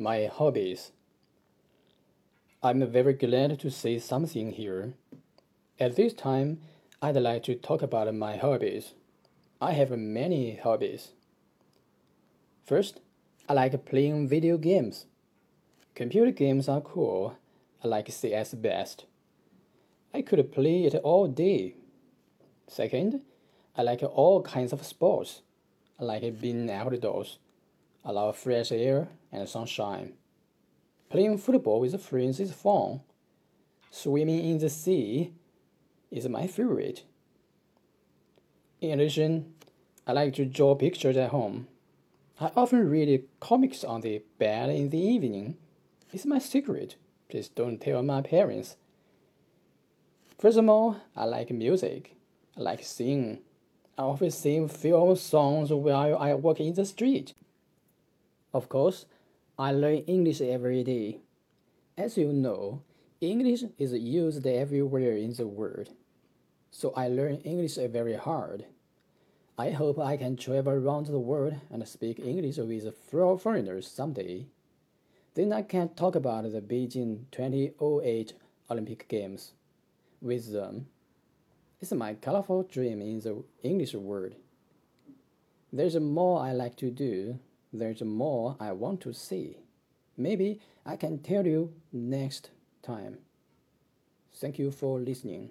My hobbies. I'm very glad to say something here. At this time, I'd like to talk about my hobbies. I have many hobbies. First, I like playing video games. Computer games are cool. I like CS best. I could play it all day. Second, I like all kinds of sports. I like being outdoors. I love fresh air and sunshine. Playing football with friends is fun. Swimming in the sea is my favorite. In addition, I like to draw pictures at home. I often read comics on the bed in the evening. It's my secret. Please don't tell my parents. Furthermore, I like music. I like singing. I often sing film songs while I walk in the street. Of course, I learn English every day. As you know, English is used everywhere in the world. So I learn English very hard. I hope I can travel around the world and speak English with foreigners someday. Then I can talk about the Beijing 2008 Olympic Games with them. It's my colorful dream in the English world. There's more I like to do there's more I want to see. Maybe I can tell you next time. Thank you for listening.